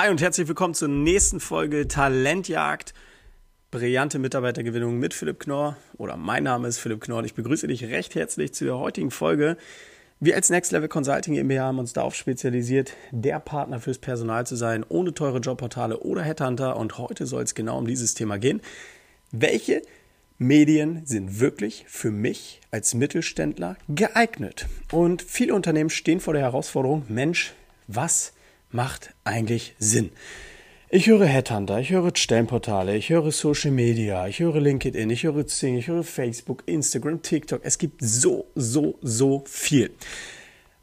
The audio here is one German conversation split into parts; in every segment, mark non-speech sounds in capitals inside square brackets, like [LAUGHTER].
Hi und herzlich willkommen zur nächsten Folge Talentjagd. Brillante Mitarbeitergewinnung mit Philipp Knorr oder mein Name ist Philipp Knorr und ich begrüße dich recht herzlich zu der heutigen Folge. Wir als Next Level Consulting GmbH haben uns darauf spezialisiert, der Partner fürs Personal zu sein, ohne teure Jobportale oder Headhunter und heute soll es genau um dieses Thema gehen. Welche Medien sind wirklich für mich als Mittelständler geeignet? Und viele Unternehmen stehen vor der Herausforderung, Mensch, was macht eigentlich Sinn? Ich höre Headhunter, ich höre Stellenportale, ich höre Social Media, ich höre LinkedIn, ich höre Zing, ich höre Facebook, Instagram, TikTok. Es gibt so, so, so viel.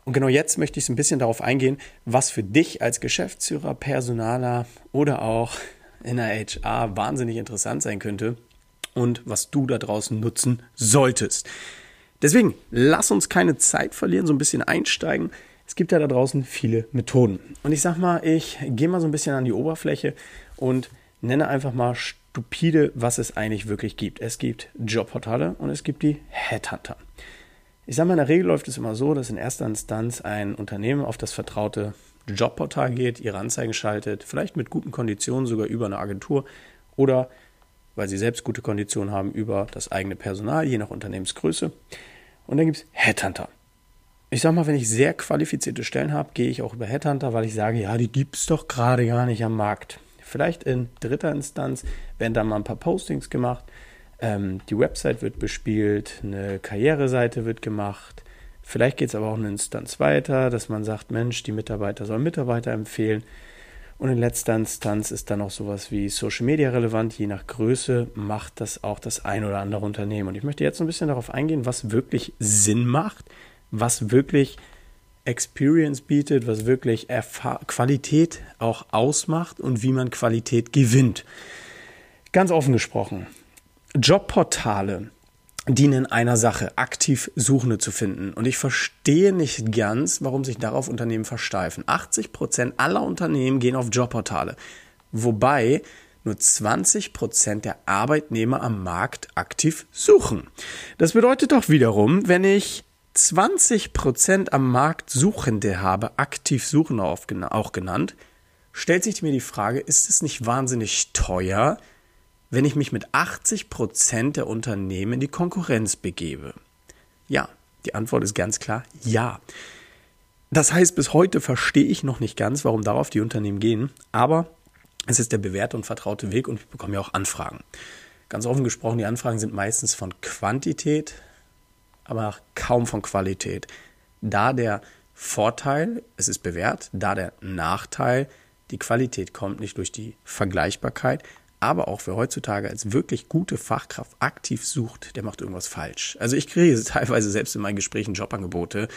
Und genau jetzt möchte ich ein bisschen darauf eingehen, was für dich als Geschäftsführer, Personaler oder auch in der HR wahnsinnig interessant sein könnte und was du da draußen nutzen solltest. Deswegen, lass uns keine Zeit verlieren, so ein bisschen einsteigen es gibt ja da draußen viele Methoden. Und ich sag mal, ich gehe mal so ein bisschen an die Oberfläche und nenne einfach mal stupide, was es eigentlich wirklich gibt. Es gibt Jobportale und es gibt die Headhunter. Ich sage mal, in der Regel läuft es immer so, dass in erster Instanz ein Unternehmen auf das vertraute Jobportal geht, ihre Anzeigen schaltet, vielleicht mit guten Konditionen sogar über eine Agentur oder weil sie selbst gute Konditionen haben über das eigene Personal, je nach Unternehmensgröße. Und dann gibt es Headhunter ich sag mal, wenn ich sehr qualifizierte Stellen habe, gehe ich auch über Headhunter, weil ich sage, ja, die gibt es doch gerade gar nicht am Markt. Vielleicht in dritter Instanz werden da mal ein paar Postings gemacht, ähm, die Website wird bespielt, eine Karriereseite wird gemacht. Vielleicht geht es aber auch eine Instanz weiter, dass man sagt, Mensch, die Mitarbeiter sollen Mitarbeiter empfehlen. Und in letzter Instanz ist dann auch sowas wie Social Media relevant. Je nach Größe macht das auch das ein oder andere Unternehmen. Und ich möchte jetzt ein bisschen darauf eingehen, was wirklich Sinn macht, was wirklich Experience bietet, was wirklich Erfahr Qualität auch ausmacht und wie man Qualität gewinnt. Ganz offen gesprochen, Jobportale dienen einer Sache, aktiv Suchende zu finden. Und ich verstehe nicht ganz, warum sich darauf Unternehmen versteifen. 80 Prozent aller Unternehmen gehen auf Jobportale, wobei nur 20 Prozent der Arbeitnehmer am Markt aktiv suchen. Das bedeutet doch wiederum, wenn ich 20% am Markt Suchende habe, aktiv Suchen auch genannt, stellt sich mir die Frage, ist es nicht wahnsinnig teuer, wenn ich mich mit 80% der Unternehmen in die Konkurrenz begebe? Ja, die Antwort ist ganz klar ja. Das heißt, bis heute verstehe ich noch nicht ganz, warum darauf die Unternehmen gehen, aber es ist der bewährte und vertraute Weg und ich bekomme ja auch Anfragen. Ganz offen gesprochen, die Anfragen sind meistens von Quantität, aber kaum von Qualität. Da der Vorteil, es ist bewährt, da der Nachteil, die Qualität kommt nicht durch die Vergleichbarkeit, aber auch wer heutzutage als wirklich gute Fachkraft aktiv sucht, der macht irgendwas falsch. Also ich kriege [LAUGHS] teilweise selbst in meinen Gesprächen Jobangebote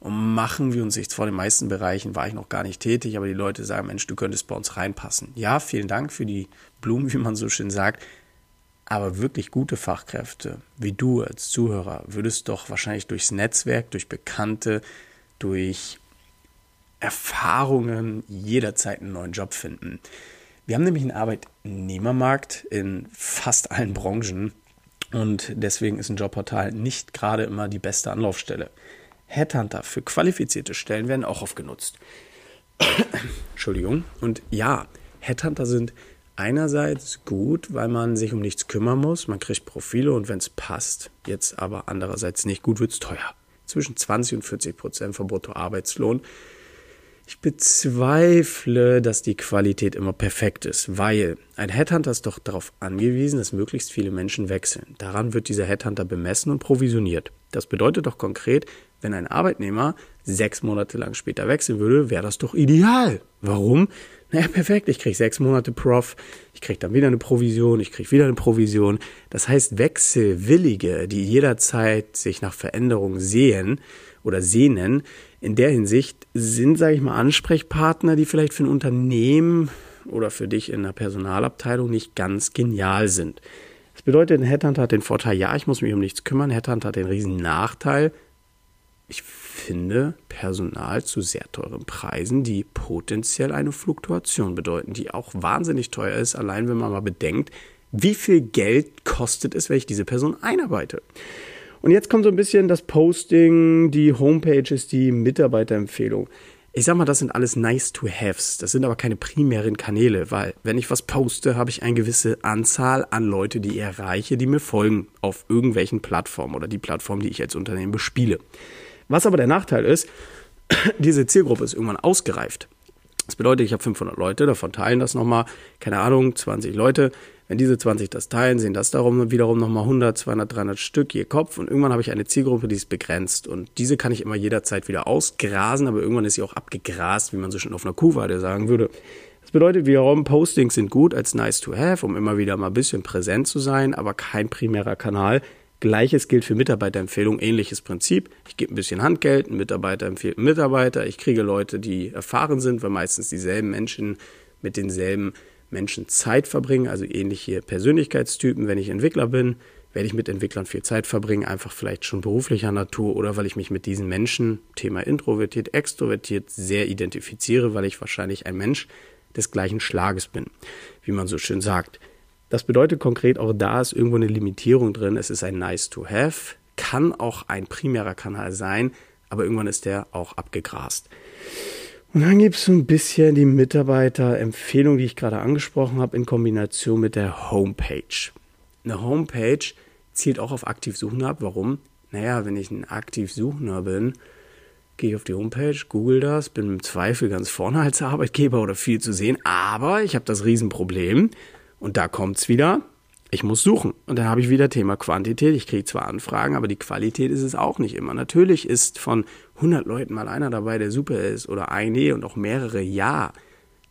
und machen wir uns nichts vor den meisten Bereichen war ich noch gar nicht tätig, aber die Leute sagen, Mensch, du könntest bei uns reinpassen. Ja, vielen Dank für die Blumen, [LAUGHS] wie man so schön sagt, aber wirklich gute Fachkräfte, wie du als Zuhörer, würdest doch wahrscheinlich durchs Netzwerk, durch Bekannte, durch Erfahrungen jederzeit einen neuen Job finden. Wir haben nämlich einen Arbeitnehmermarkt in fast allen Branchen und deswegen ist ein Jobportal nicht gerade immer die beste Anlaufstelle. Headhunter für qualifizierte Stellen werden auch oft genutzt. [COUGHS] Entschuldigung. Und ja, Headhunter sind einerseits gut, weil man sich um nichts kümmern muss. Man kriegt Profile und wenn es passt, jetzt aber andererseits nicht gut, wird es teuer. Zwischen 20 und 40 Prozent vom Bruttoarbeitslohn. Ich bezweifle, dass die Qualität immer perfekt ist, weil ein Headhunter ist doch darauf angewiesen, dass möglichst viele Menschen wechseln. Daran wird dieser Headhunter bemessen und provisioniert. Das bedeutet doch konkret, wenn ein Arbeitnehmer sechs Monate lang später wechseln würde, wäre das doch ideal. Warum? Naja, perfekt, ich kriege sechs Monate Prof, ich kriege dann wieder eine Provision, ich kriege wieder eine Provision. Das heißt, Wechselwillige, die jederzeit sich nach Veränderungen sehen oder sehnen, in der Hinsicht sind, sage ich mal, Ansprechpartner, die vielleicht für ein Unternehmen oder für dich in der Personalabteilung nicht ganz genial sind. Das bedeutet, ein Headhunter hat den Vorteil, ja, ich muss mich um nichts kümmern. Headhunter hat den riesen Nachteil, ich finde Personal zu sehr teuren Preisen, die potenziell eine Fluktuation bedeuten, die auch wahnsinnig teuer ist, allein wenn man mal bedenkt, wie viel Geld kostet es, wenn ich diese Person einarbeite. Und jetzt kommt so ein bisschen das Posting, die Homepages, die Mitarbeiterempfehlung. Ich sag mal, das sind alles nice to haves. Das sind aber keine primären Kanäle, weil wenn ich was poste, habe ich eine gewisse Anzahl an Leute, die ich erreiche, die mir folgen auf irgendwelchen Plattformen oder die Plattform, die ich als Unternehmen bespiele. Was aber der Nachteil ist, [CLEARS THROAT] diese Zielgruppe ist irgendwann ausgereift. Das bedeutet, ich habe 500 Leute, davon teilen das nochmal, keine Ahnung, 20 Leute. Wenn diese 20 das teilen, sehen das darum wiederum nochmal 100, 200, 300 Stück je Kopf. Und irgendwann habe ich eine Zielgruppe, die ist begrenzt. Und diese kann ich immer jederzeit wieder ausgrasen, aber irgendwann ist sie auch abgegrast, wie man so schon auf einer Kuhweide sagen würde. Das bedeutet wiederum, Postings sind gut als nice to have, um immer wieder mal ein bisschen präsent zu sein, aber kein primärer Kanal. Gleiches gilt für Mitarbeiterempfehlungen, ähnliches Prinzip. Ich gebe ein bisschen Handgeld, ein Mitarbeiter empfiehlt einen Mitarbeiter, ich kriege Leute, die erfahren sind, weil meistens dieselben Menschen mit denselben Menschen Zeit verbringen, also ähnliche Persönlichkeitstypen. Wenn ich Entwickler bin, werde ich mit Entwicklern viel Zeit verbringen, einfach vielleicht schon beruflicher Natur oder weil ich mich mit diesen Menschen, Thema introvertiert, extrovertiert, sehr identifiziere, weil ich wahrscheinlich ein Mensch des gleichen Schlages bin, wie man so schön sagt. Das bedeutet konkret, auch da ist irgendwo eine Limitierung drin. Es ist ein Nice to Have, kann auch ein primärer Kanal sein, aber irgendwann ist der auch abgegrast. Und dann gibt es so ein bisschen die Mitarbeiterempfehlung, die ich gerade angesprochen habe, in Kombination mit der Homepage. Eine Homepage zielt auch auf Aktivsuchender ab. Warum? Naja, wenn ich ein Aktivsuchender bin, gehe ich auf die Homepage, google das, bin im Zweifel ganz vorne als Arbeitgeber oder viel zu sehen, aber ich habe das Riesenproblem, und da kommt's wieder. Ich muss suchen. Und dann habe ich wieder Thema Quantität. Ich kriege zwar Anfragen, aber die Qualität ist es auch nicht immer. Natürlich ist von 100 Leuten mal einer dabei, der super ist oder eine und auch mehrere, ja.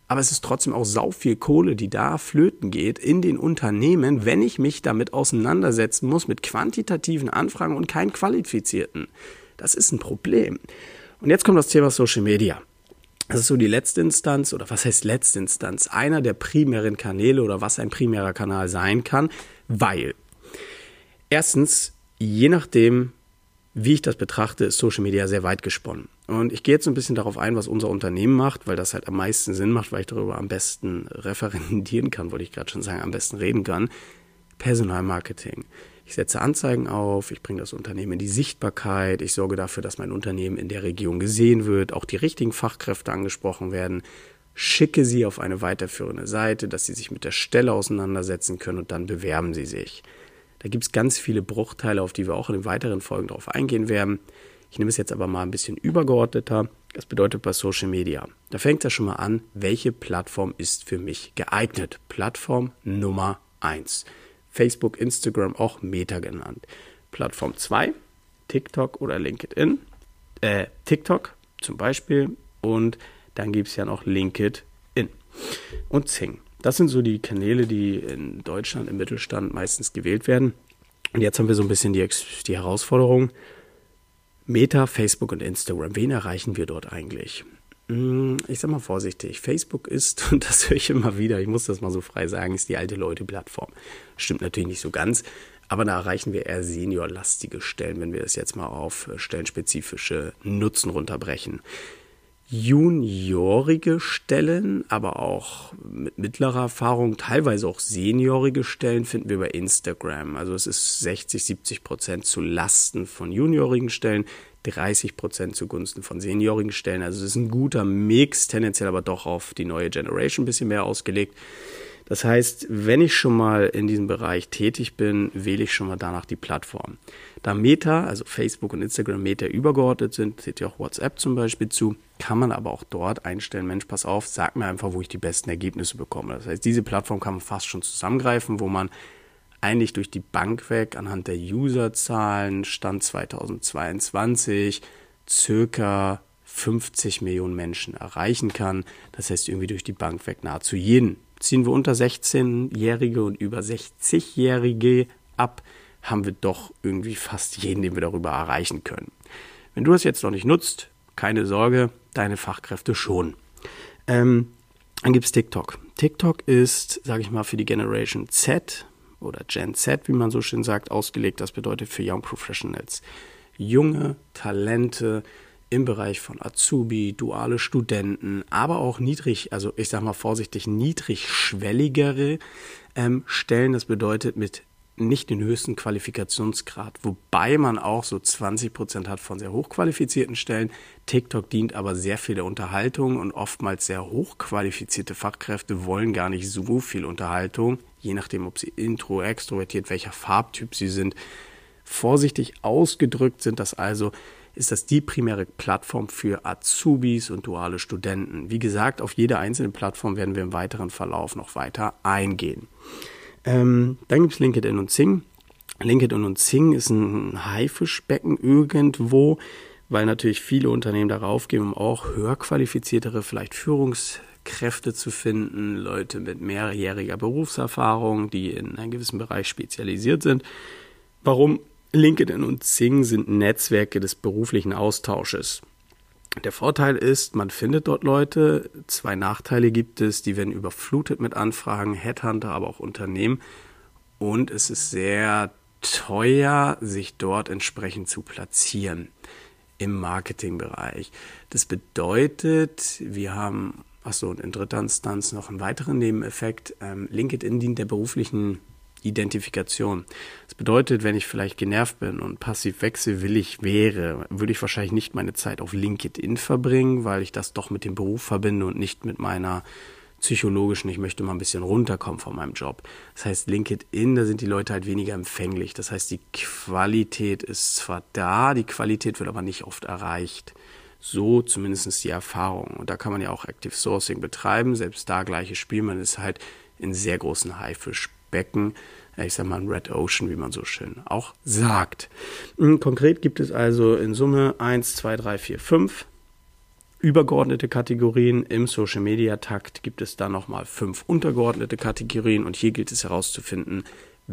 Aber es ist trotzdem auch sau viel Kohle, die da flöten geht in den Unternehmen, wenn ich mich damit auseinandersetzen muss mit quantitativen Anfragen und keinen qualifizierten. Das ist ein Problem. Und jetzt kommt das Thema Social Media. Das ist so die letzte Instanz, oder was heißt letzte Instanz? Einer der primären Kanäle oder was ein primärer Kanal sein kann, weil erstens, je nachdem, wie ich das betrachte, ist Social Media sehr weit gesponnen. Und ich gehe jetzt ein bisschen darauf ein, was unser Unternehmen macht, weil das halt am meisten Sinn macht, weil ich darüber am besten [LAUGHS] referendieren kann, wollte ich gerade schon sagen, am besten reden kann. Personalmarketing. Ich setze Anzeigen auf, ich bringe das Unternehmen in die Sichtbarkeit, ich sorge dafür, dass mein Unternehmen in der Region gesehen wird, auch die richtigen Fachkräfte angesprochen werden, schicke sie auf eine weiterführende Seite, dass sie sich mit der Stelle auseinandersetzen können und dann bewerben sie sich. Da gibt es ganz viele Bruchteile, auf die wir auch in den weiteren Folgen darauf eingehen werden. Ich nehme es jetzt aber mal ein bisschen übergeordneter. Das bedeutet bei Social Media. Da fängt es schon mal an, welche Plattform ist für mich geeignet. Plattform Nummer eins. Facebook, Instagram auch Meta genannt. Plattform 2, TikTok oder LinkedIn. Äh, TikTok zum Beispiel und dann gibt es ja noch LinkedIn und Zing. Das sind so die Kanäle, die in Deutschland im Mittelstand meistens gewählt werden. Und jetzt haben wir so ein bisschen die, die Herausforderung. Meta, Facebook und Instagram. Wen erreichen wir dort eigentlich? Hm, ich sag mal vorsichtig, Facebook ist, [LAUGHS] und das höre ich immer wieder, ich muss das mal so frei sagen, ist die alte Leute-Plattform. Stimmt natürlich nicht so ganz, aber da erreichen wir eher seniorlastige Stellen, wenn wir es jetzt mal auf äh, stellenspezifische Nutzen runterbrechen. Juniorige Stellen, aber auch mit mittlerer Erfahrung, teilweise auch seniorige Stellen finden wir bei Instagram. Also es ist 60, 70 Prozent zu Lasten von juniorigen Stellen, 30 Prozent zugunsten von seniorigen Stellen. Also es ist ein guter Mix, tendenziell aber doch auf die neue Generation ein bisschen mehr ausgelegt. Das heißt, wenn ich schon mal in diesem Bereich tätig bin, wähle ich schon mal danach die Plattform. Da Meta, also Facebook und Instagram Meta übergeordnet sind, seht ihr auch WhatsApp zum Beispiel zu, kann man aber auch dort einstellen, Mensch, pass auf, sag mir einfach, wo ich die besten Ergebnisse bekomme. Das heißt, diese Plattform kann man fast schon zusammengreifen, wo man eigentlich durch die Bank weg anhand der Userzahlen Stand 2022 circa 50 Millionen Menschen erreichen kann. Das heißt irgendwie durch die Bank weg nahezu jeden. Ziehen wir unter 16-Jährige und über 60-Jährige ab, haben wir doch irgendwie fast jeden, den wir darüber erreichen können. Wenn du das jetzt noch nicht nutzt, keine Sorge, deine Fachkräfte schon. Ähm, dann gibt es TikTok. TikTok ist, sage ich mal, für die Generation Z oder Gen Z, wie man so schön sagt, ausgelegt. Das bedeutet für Young Professionals. Junge Talente im Bereich von Azubi, duale Studenten, aber auch niedrig, also ich sage mal vorsichtig, niedrigschwelligere ähm, Stellen. Das bedeutet mit nicht den höchsten Qualifikationsgrad, wobei man auch so 20 Prozent hat von sehr hochqualifizierten Stellen. TikTok dient aber sehr viel der Unterhaltung und oftmals sehr hochqualifizierte Fachkräfte wollen gar nicht so viel Unterhaltung, je nachdem, ob sie intro, extrovertiert, welcher Farbtyp sie sind. Vorsichtig ausgedrückt sind das also ist das die primäre Plattform für Azubis und duale Studenten. Wie gesagt, auf jede einzelne Plattform werden wir im weiteren Verlauf noch weiter eingehen. Ähm, dann gibt es LinkedIn und Zing. LinkedIn und Zing ist ein Haifischbecken irgendwo, weil natürlich viele Unternehmen darauf gehen, um auch höher qualifiziertere, vielleicht Führungskräfte zu finden, Leute mit mehrjähriger Berufserfahrung, die in einem gewissen Bereich spezialisiert sind. Warum? LinkedIn und Zing sind Netzwerke des beruflichen Austausches. Der Vorteil ist, man findet dort Leute. Zwei Nachteile gibt es, die werden überflutet mit Anfragen, Headhunter, aber auch Unternehmen. Und es ist sehr teuer, sich dort entsprechend zu platzieren im Marketingbereich. Das bedeutet, wir haben, achso, und in dritter Instanz noch einen weiteren Nebeneffekt. Ähm, LinkedIn dient der beruflichen Identifikation. Das bedeutet, wenn ich vielleicht genervt bin und passiv wechselwillig wäre, würde ich wahrscheinlich nicht meine Zeit auf LinkedIn verbringen, weil ich das doch mit dem Beruf verbinde und nicht mit meiner psychologischen, ich möchte mal ein bisschen runterkommen von meinem Job. Das heißt, LinkedIn, da sind die Leute halt weniger empfänglich. Das heißt, die Qualität ist zwar da, die Qualität wird aber nicht oft erreicht. So zumindest die Erfahrung. Und da kann man ja auch Active Sourcing betreiben. Selbst da gleiches Spiel. Man ist halt in sehr großen Haifisch Becken, ich sag mal ein Red Ocean, wie man so schön auch sagt. Hm, konkret gibt es also in Summe 1, 2, 3, 4, 5 übergeordnete Kategorien. Im Social Media Takt gibt es dann nochmal fünf untergeordnete Kategorien und hier gilt es herauszufinden,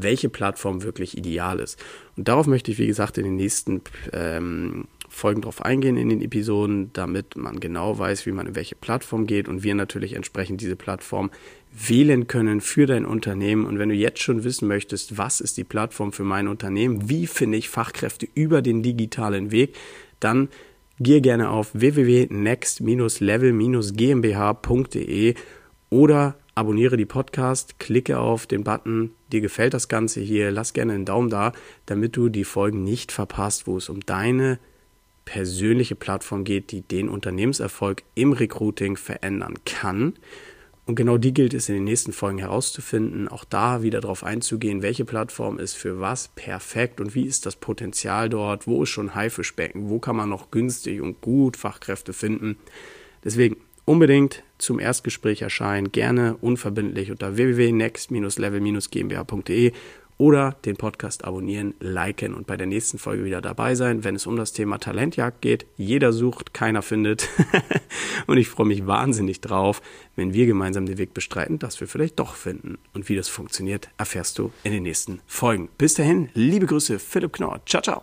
welche Plattform wirklich ideal ist. Und darauf möchte ich, wie gesagt, in den nächsten ähm, Folgen drauf eingehen in den Episoden, damit man genau weiß, wie man in welche Plattform geht und wir natürlich entsprechend diese Plattform wählen können für dein Unternehmen. Und wenn du jetzt schon wissen möchtest, was ist die Plattform für mein Unternehmen, wie finde ich Fachkräfte über den digitalen Weg, dann gehe gerne auf www.next-level-gmbh.de oder abonniere die Podcast, klicke auf den Button, dir gefällt das Ganze hier, lass gerne einen Daumen da, damit du die Folgen nicht verpasst, wo es um deine persönliche Plattform geht, die den Unternehmenserfolg im Recruiting verändern kann. Und genau die gilt es in den nächsten Folgen herauszufinden, auch da wieder darauf einzugehen, welche Plattform ist für was perfekt und wie ist das Potenzial dort, wo ist schon Haifischbecken, wo kann man noch günstig und gut Fachkräfte finden. Deswegen unbedingt zum Erstgespräch erscheinen, gerne unverbindlich unter www.next-level-gmbh.de oder den Podcast abonnieren, liken und bei der nächsten Folge wieder dabei sein, wenn es um das Thema Talentjagd geht. Jeder sucht, keiner findet. [LAUGHS] und ich freue mich wahnsinnig drauf, wenn wir gemeinsam den Weg bestreiten, dass wir vielleicht doch finden. Und wie das funktioniert, erfährst du in den nächsten Folgen. Bis dahin, liebe Grüße, Philipp Knorr. Ciao, ciao.